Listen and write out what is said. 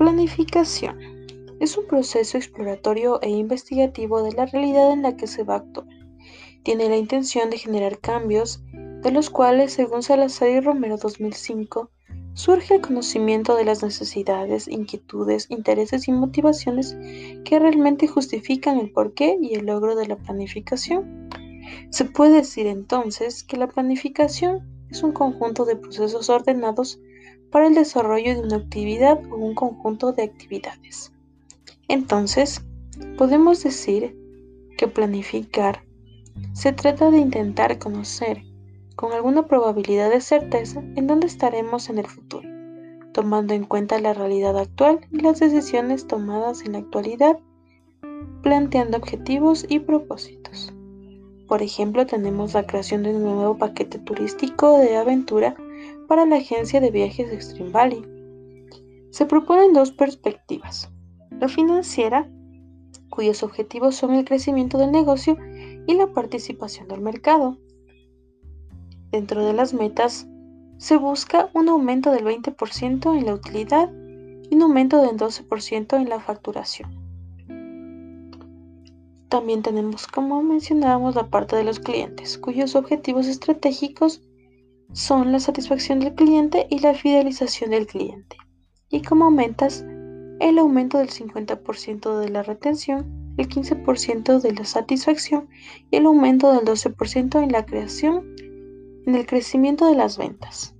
Planificación. Es un proceso exploratorio e investigativo de la realidad en la que se va a actuar. Tiene la intención de generar cambios, de los cuales, según Salazar y Romero 2005, surge el conocimiento de las necesidades, inquietudes, intereses y motivaciones que realmente justifican el porqué y el logro de la planificación. Se puede decir entonces que la planificación es un conjunto de procesos ordenados para el desarrollo de una actividad o un conjunto de actividades. Entonces, podemos decir que planificar se trata de intentar conocer con alguna probabilidad de certeza en dónde estaremos en el futuro, tomando en cuenta la realidad actual y las decisiones tomadas en la actualidad, planteando objetivos y propósitos. Por ejemplo, tenemos la creación de un nuevo paquete turístico de aventura para la agencia de viajes Extreme Valley. Se proponen dos perspectivas. La financiera, cuyos objetivos son el crecimiento del negocio y la participación del mercado. Dentro de las metas, se busca un aumento del 20% en la utilidad y un aumento del 12% en la facturación. También tenemos, como mencionábamos, la parte de los clientes, cuyos objetivos estratégicos son la satisfacción del cliente y la fidelización del cliente. Y como aumentas, el aumento del 50% de la retención, el 15% de la satisfacción y el aumento del 12% en la creación, en el crecimiento de las ventas.